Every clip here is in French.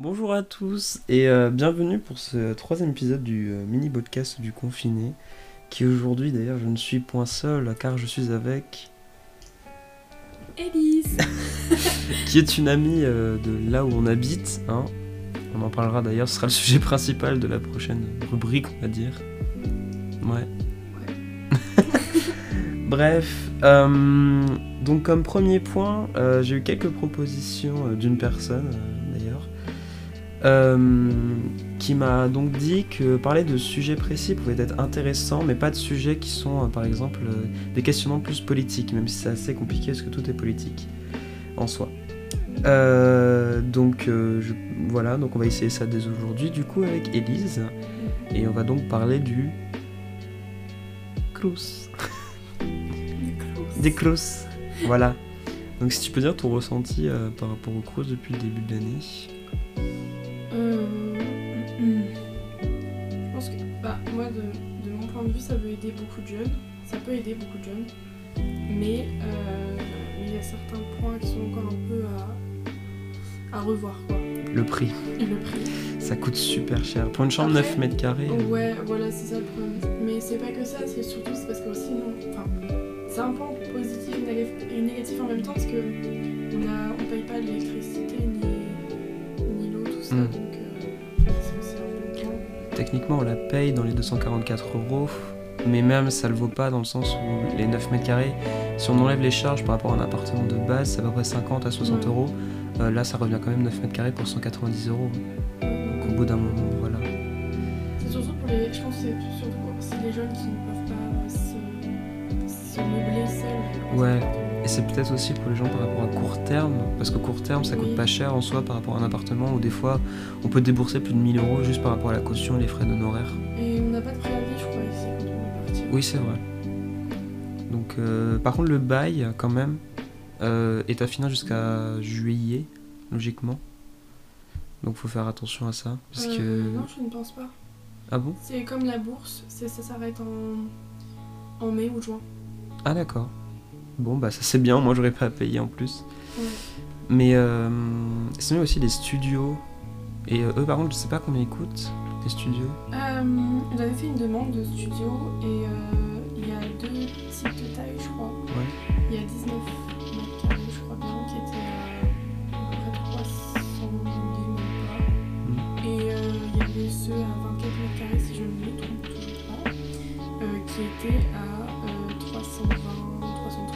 Bonjour à tous et euh, bienvenue pour ce troisième épisode du euh, mini podcast du confiné. Qui aujourd'hui d'ailleurs je ne suis point seul car je suis avec. Élise qui est une amie euh, de là où on habite. Hein. On en parlera d'ailleurs, ce sera le sujet principal de la prochaine rubrique, on va dire. Ouais. Bref, donc comme premier point, j'ai eu quelques propositions d'une personne euh, qui m'a donc dit que parler de sujets précis pouvait être intéressant, mais pas de sujets qui sont euh, par exemple euh, des questionnements plus politiques, même si c'est assez compliqué parce que tout est politique en soi. Donc je- voilà, donc on va essayer ça dès aujourd'hui du coup avec Elise, et on va donc parler du Crous. Des Crous. Voilà. Donc si tu peux dire ton ressenti par rapport au Crous depuis le début de l'année. Aider beaucoup de jeunes. Ça peut aider beaucoup de jeunes. Mais euh, il y a certains points qui sont encore un peu à, à revoir, quoi. Le prix, Et le prix. ça coûte super cher. Pour une chambre Après, 9 mètres carrés. Ouais, voilà, c'est ça le problème. Mais c'est pas que ça, c'est surtout parce que aussi, non, enfin, c'est un point positif et néga- et négatif en même temps parce que on, a, on paye pas l'électricité ni, ni l'eau, tout ça, Mm. donc euh, c'est aussi un bon point. Techniquement, on la paye dans les 244 euros, mais même ça le vaut pas dans le sens où les 9 mètres carrés, si on enlève les charges par rapport à un appartement de base, c'est à peu près 50 à 60 Ouais. euros. Euh, là, ça revient quand même 9 mètres carrés pour 190 euros. Donc au bout d'un moment, voilà. C'est surtout pour les. Je pense que c'est surtout pour les jeunes qui ne peuvent pas se, se meubler seuls. Ouais. Et c'est peut-être aussi pour les gens par rapport à court terme, parce que court terme, ça coûte pas cher en soi par rapport à un appartement où des fois, on peut débourser plus de 1000 euros juste par rapport à la caution et les frais d'honoraires. Et Oui, c'est vrai. Donc, euh, par contre, le bail, quand même, euh, est à finir jusqu'à juillet, logiquement. Donc, faut faire attention à ça. Parce Euh, que. Non, je ne pense pas. Ah bon? C'est comme la bourse, ça s'arrête en, en mai ou juin. Ah, d'accord. Bon, bah, ça c'est bien, moi j'aurais pas à payer en plus. Ouais. Mais sinon, il y a aussi les studios. Et euh, eux, par contre, je sais pas combien ils coûtent, les studios. Euh, J'avais fait une demande de studio et euh, il y a deux types de taille, je crois. Ouais. Il y a 19 mètres carrés, je crois bien, qui étaient euh, à peu près 302 même pas. Et il y avait ceux à 24 mètres carrés, si je ne me trompe toujours pas, qui étaient à euh, 320, 330,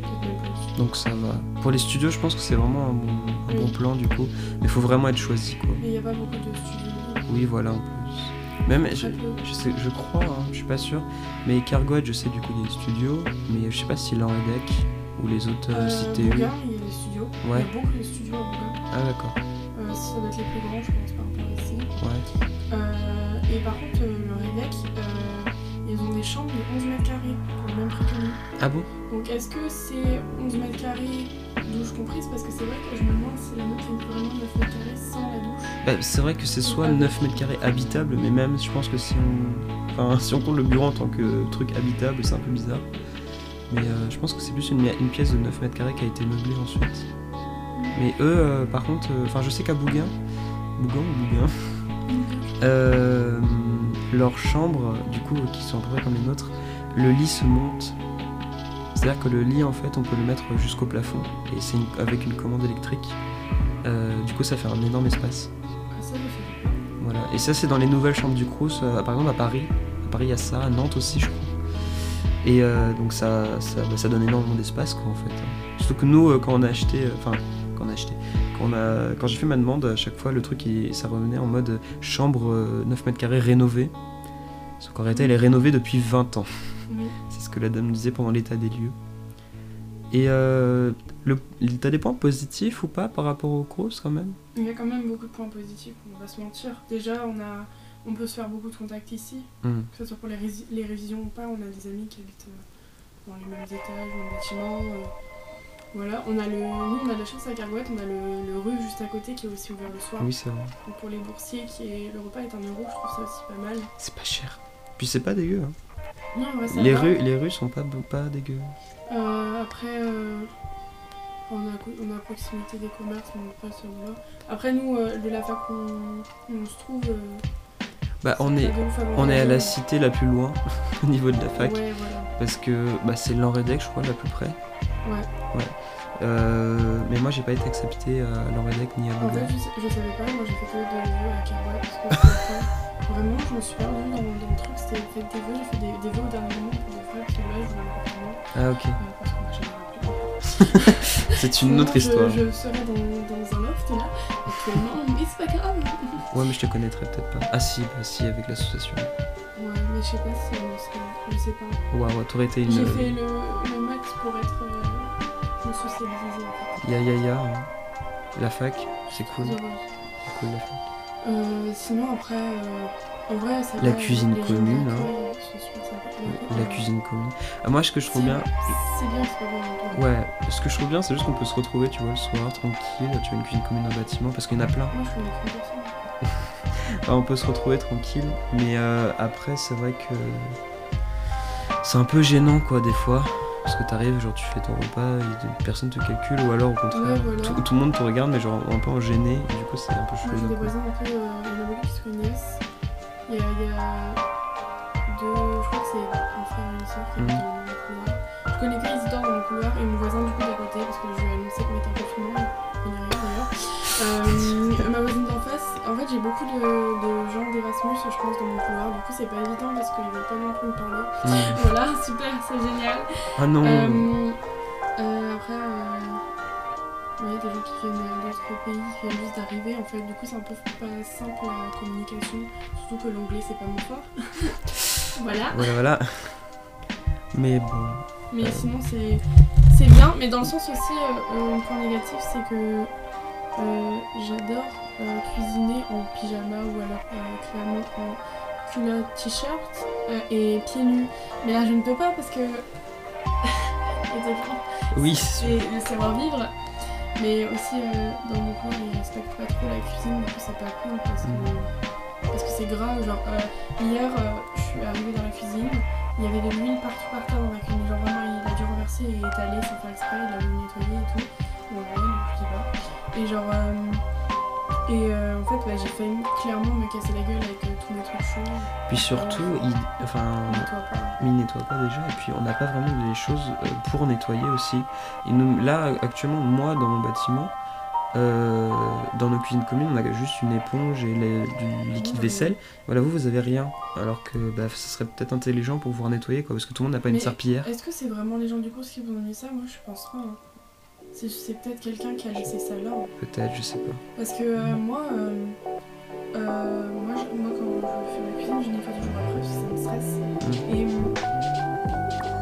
peut-être même plus. Donc, ça va. Pour les studios, je pense que c'est vraiment un bon, un bon Oui. plan du coup. Mais il faut vraiment être choisi, quoi. Mais il n'y a pas beaucoup de studios. Oui, voilà, en plus. Même, je, je, sais, je crois, hein, je suis pas sûr, mais Cargoet, je sais du coup, il y a des studios, mais je sais pas si l'Enredec ou les autres euh, Euh, cités. Il y a des studios. Ouais. Il y a beaucoup de studios à Bougain. Ah, d'accord. Euh, ça doit être les plus grands, je pense, par rapport à ici. Ouais. Euh, et par contre, euh, le Redec, euh, ils ont des chambres de 11 mètres carrés pour le même prix que nous. Ah bon? Donc est-ce que c'est 11 mètres carrés douche comprise Parce que c'est vrai que je me demande si la nôtre est vraiment 9 mètres carrés sans la douche. Bah, C'est vrai que c'est soit 9 mètres carrés habitable, mais même, je pense que si on, enfin, si on compte le bureau en tant que truc habitable, c'est un peu bizarre. Mais euh, je pense que c'est plus une, une pièce de 9 mètres carrés qui a été meublée ensuite. Mais eux, euh, par contre, euh, enfin, je sais qu'à Bougain, Bougain ou Bougain, Euh, leurs chambres, du coup, qui sont à peu près comme les nôtres, le lit se monte. C'est-à-dire que le lit, en fait, on peut le mettre jusqu'au plafond, et c'est avec une commande électrique. Euh, du coup, ça fait un énorme espace. Ah. Voilà. Et ça, c'est dans les nouvelles chambres du Crous, euh, par exemple à Paris. À Paris, il y a ça, à Nantes aussi, je crois. Et euh, donc, ça, ça, bah, ça donne énormément d'espace, quoi, en fait. Surtout que nous, quand on a acheté, enfin, quand on a acheté, quand, j'ai fait ma demande, à chaque fois, le truc, il- ça revenait en mode chambre euh, 9 mètres carrés rénovée. Sauf qu'en réalité, elle est rénovée depuis 20 ans. Que la dame disait pendant l'état des lieux. Et euh, t'as des points positifs ou pas par rapport au Crous, quand même? Il y a quand même beaucoup de points positifs, on va se mentir. Déjà, on, a, on peut se faire beaucoup de contacts ici, Hmm. que ce soit pour les, les révisions ou pas. On a des amis qui habitent euh, dans les mêmes étages, dans le bâtiment. euh, voilà, on a le, nous on a de la chance à Cargouette, on a le, le rue juste à côté qui est aussi ouvert le soir. Oui, c'est vrai. Donc pour les boursiers, qui est, le repas est un euro, je trouve ça aussi pas mal. C'est pas cher. Puis c'est pas dégueu. hein. Non, ouais, ça Les va. rues, les rues sont pas, pas dégueu. Euh, après, euh, On est, à, on est à proximité des commerces, mais après, ça va. Après, nous, euh, de la fac où on, on se trouve, euh, Bah, on est, pas on est à la cité la plus loin au niveau de la fac. Ouais, voilà. Parce que bah, c'est l'Enredec, je crois, la plus près. Ouais. Euh, mais moi, j'ai pas été accepté à l'Enredec ni à En fait, Boulogne. je, savais pas, moi j'ai fait que des vœux à Carouet parce que vraiment, je me suis perdue dans, dans le truc, c'était fait des vœux, j'ai fait des, des vœux au dernier moment pour des parce que là, je voulais appartement, Ah, ok. euh. C'est une autre histoire. Je, je serais dans, dans un loft là, actuellement, mais c'est pas grave. Ouais, mais je te connaîtrais peut-être pas. Ah, si, bah, si, avec l'association. Ouais, mais je sais pas si on serait, je sais pas. Waouh, t'aurais été une. J'ai fait le, le max pour être, euh, me socialiser en fait. Ya ya ya. hein. La fac, c'est cool. C'est cool la fac. Euh, sinon après, euh, en vrai, ça La cuisine commune, hein. sont super sympas. La Euh, cuisine commune. Ah, moi, ce que je trouve bien. C'est bien, c'est pas. Ouais, ce que je trouve bien, c'est juste qu'on peut se retrouver, tu vois, le soir, tranquille. Tu as une cuisine commune dans le bâtiment, parce qu'il y en a plein. Moi, je. Enfin, on peut se retrouver tranquille, mais euh, après, c'est vrai que c'est un peu gênant, quoi, des fois. Parce que t'arrives, genre, tu fais ton repas et personne te calcule, ou alors au contraire, Ouais, voilà. tout, tout le monde te regarde, mais genre un peu en gêné, et du coup, c'est un peu Moi, j'ai chelou. des voisins un peu. Il y en a beaucoup qui se connaissent. Il y a, il y a deux. Je crois que c'est un frère et une soeur qui dans couloir. Je connais que Isidore dans mon couloir et mon voisin du coup d'à côté parce que je lui ai annoncé qu'on était en confinement. Il n'y a rien d'ailleurs. Euh, ma voisine d'en face, en fait, j'ai beaucoup de, de d'Erasmus, je pense, dans mon couloir. Du coup, c'est pas évident parce qu'ils veulent pas non plus me parler. Mm. Voilà, super, c'est génial. Ah non Euh, euh, après, euh, ouais, des gens qui viennent d'autres pays, qui viennent juste d'arriver. En fait, du coup, c'est un peu pas simple la communication. Surtout que l'anglais, c'est pas mon fort. voilà. Voilà, voilà. Mais bon. Mais Euh. sinon, c'est c'est bien. Mais dans le sens aussi, euh, euh, un point négatif, c'est que j'adore euh, cuisiner en pyjama ou alors euh, clairement en culotte t-shirt euh, et pieds nus. Mais là, je ne peux pas parce que. Oui, c'est le savoir-vivre. Mais aussi, euh, dans mon coin, ils respectent pas trop la cuisine, du coup, c'est pas cool parce que Mm. parce que c'est grave. Genre, hier, je suis arrivée dans la cuisine, il y avait de l'huile partout par terre dans la cuisine. Genre, vraiment, il a dû renverser et étaler sans faire exprès, il a voulu nettoyer et tout. Bon, ouais, donc je sais pas. Et genre, et euh, en fait, ouais, j'ai failli clairement me casser la gueule avec euh, tous mes trucs chauds. Puis surtout, il, enfin, Nettoie pas. il nettoie pas déjà, et puis on n'a pas vraiment des choses euh, pour nettoyer aussi. Et nous, là, actuellement, moi, dans mon bâtiment, dans nos cuisines communes, on a juste une éponge et les- du liquide vaisselle. Voilà, vous, vous avez rien. Alors que bah, ce serait peut-être intelligent pour pouvoir nettoyer, quoi, parce que tout le monde n'a pas une serpillière. Est-ce que c'est vraiment les gens du course qui vous ont mis ça? Moi, je pense pas. hein. C'est peut-être quelqu'un qui a laissé ça là. Peut-être, je sais pas. Parce que euh, moi, euh, euh, moi, je- moi, quand je fais ma cuisine, je nettoie toujours après parce que ça me stresse. Mm. Et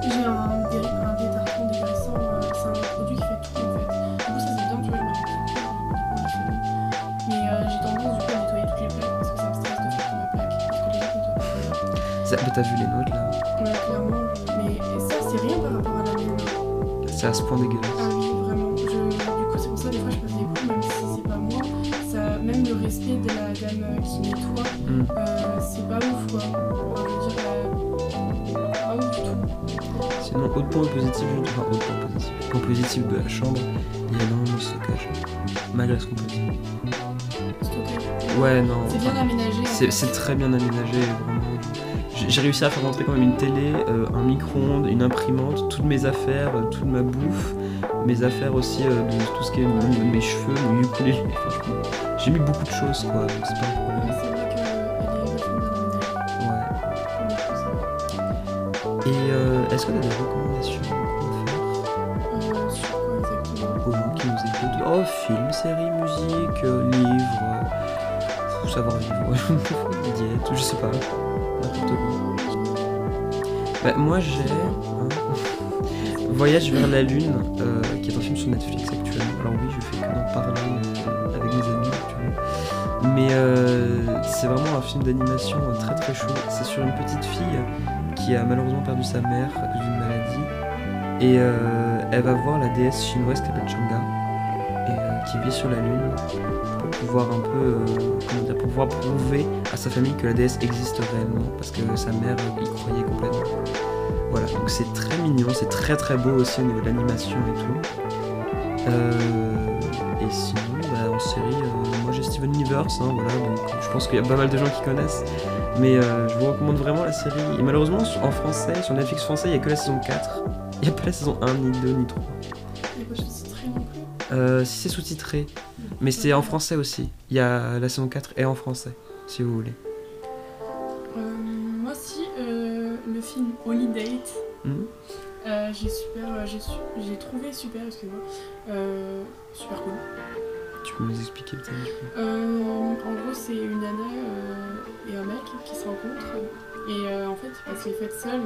j'ai un, dé- un détartrant dégraissant, c'est un produit qui fait tout en fait. Du coup, ça c'est bien, tu vois, je Mais j'ai tendance du coup à nettoyer toutes les plaques parce que ça me stresse de faire toute ma plaque. Parce que les gens nettoient pas. Ça, bah, T'as vu les nôtres là? Ouais, clairement, mais ça c'est rien par rapport à la mienne. C'est à ce point dégueulasse. De la dame euh, qui nettoie, Mm. euh, c'est pas ouf quoi. Enfin, je veux dire, euh, pas ouf du tout. Sinon, autre point positif, je- enfin, autre point positif, point positif de la chambre, il y a énormément de stockage. Malgré ce qu'on peut dire. Stockage. Ouais, non. C'est bien enfin, aménagé. en C'est très bien aménagé, vraiment. J'ai réussi à faire rentrer quand même une télé, euh, un micro-ondes, une imprimante, toutes mes affaires, euh, toute ma bouffe, mes affaires aussi euh, de tout ce qui est mes cheveux, mon ukulélé. franchement. J'ai mis beaucoup de choses, quoi, donc c'est pas un problème. Ouais. Et euh, est-ce que tu as des recommandations à faire Euh, aux gens qui nous écoutent Oh, film, série, musique, euh, livre, euh, savoir vivre, diète, je sais pas, n'importe quoi. Bah, moi j'ai Voyage vers la Lune, euh, qui est un film sur Netflix actuellement. Alors oui, je fais que d'en parler euh, avec. Mais euh, c'est vraiment un film d'animation euh, très très chaud. C'est sur une petite fille qui a malheureusement perdu sa mère d'une maladie. Et euh, elle va voir la déesse chinoise qui s'appelle Chang'e, et qui vit sur la Lune pour pouvoir un peu, comment dire, pour pouvoir prouver à sa famille que la déesse existe réellement, parce que sa mère y croyait complètement. Voilà, donc c'est très mignon, c'est très très beau aussi au niveau de l'animation et tout. Et sinon, bah, en série, Steven Universe, hein, voilà, donc je pense qu'il y a pas mal de gens qui connaissent. Mais euh, je vous recommande vraiment la série. Et malheureusement, en français, sur Netflix français, il n'y a que la saison 4. Il n'y a pas la saison 1, ni 2, ni 3. Il n'y a pas sous-titré non plus. Euh, si c'est sous-titré, mais c'est en français aussi. Il y a la saison 4 est en français, si vous voulez. Euh, moi aussi, euh, le film Holiday, Hmm euh, j'ai super, j'ai trouvé super, excuse-moi, euh, super cool. Tu peux nous expliquer peut-être un petit peu Euh, en gros, c'est une nana euh, et un mec qui se rencontrent et euh, en fait, ils passent les fêtes seuls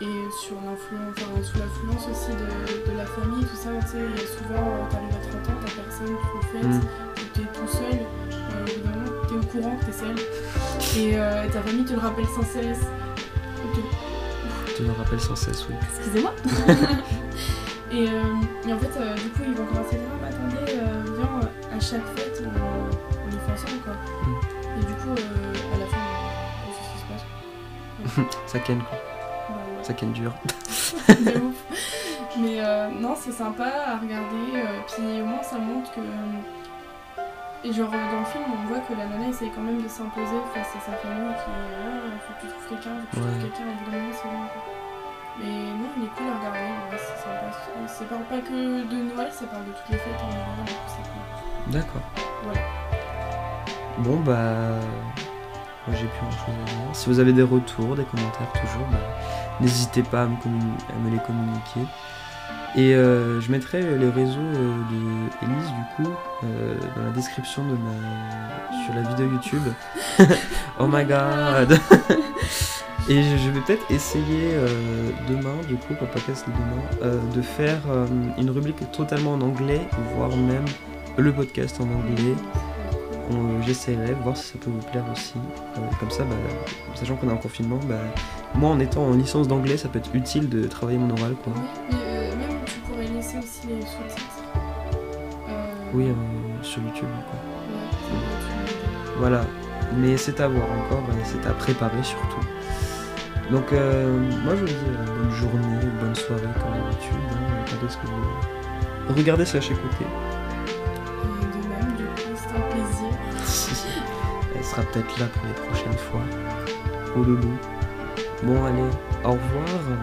et sur l'influence, enfin, sous l'influence aussi de, de la famille, tout ça. Tu sais, il y a souvent, t'arrives à 30 ans, t'as personne aux fêtes, Hmm. t'es tout seul, euh, t'es au courant que t'es seul et euh, ta famille te le rappelle sans cesse. Ok. Tu me rappelles sans cesse, oui. Excusez-moi. et, euh, et en fait, euh, du coup, ils vont commencer à dire Ah, bah, attendez, euh, à chaque fête, on, on les fait ensemble, quoi. Et du coup, euh, à la fin, euh, c'est ce qui se passe. Ça ken quoi. Bah, ouais. Ça ken dur. De ouf. Mais euh, non, c'est sympa à regarder. euh, puis au moins, ça montre que. Et genre, dans le film, on voit que la nana essaye quand même de s'imposer face à sa famille qui est Ah, faut que tu trouves quelqu'un, faut que tu trouves quelqu'un, évidemment, c'est bon. quoi. Mais non, il est cool à regarder, sympa. Ça parle pas que de Noël, ça parle de toutes les fêtes en général, donc c'est cool. D'accord. Voilà. Bon bah. Moi j'ai plus grand chose à dire. Si vous avez des retours, des commentaires toujours, bah, n'hésitez pas à me, communi- à me les communiquer. Et euh, je mettrai les réseaux euh, de Elise du coup euh, dans la description de ma sur la vidéo YouTube. oh my god Et je vais peut-être essayer euh, demain, du coup, pour le podcast de demain, euh, de faire euh, une rubrique totalement en anglais, voire même le podcast en anglais. J'essaierai, voir si ça peut vous plaire aussi. Comme ça, bah, sachant qu'on est en confinement, bah, moi en étant en licence d'anglais, ça peut être utile de travailler mon oral. Quoi. Oui, mais même tu pourrais laisser aussi les sous-titres. Oui, sur YouTube. Quoi. Ouais. Voilà, mais c'est à voir encore, euh, c'est à préparer surtout. Donc euh, moi je vous dis euh, bonne journée, bonne soirée comme d'habitude. Hein, regardez ce que vous... Regardez slash écoutez. Et de même, du coup, un plaisir. Elle sera peut-être là pour les prochaines fois. Oh loulou. Bon allez, au revoir.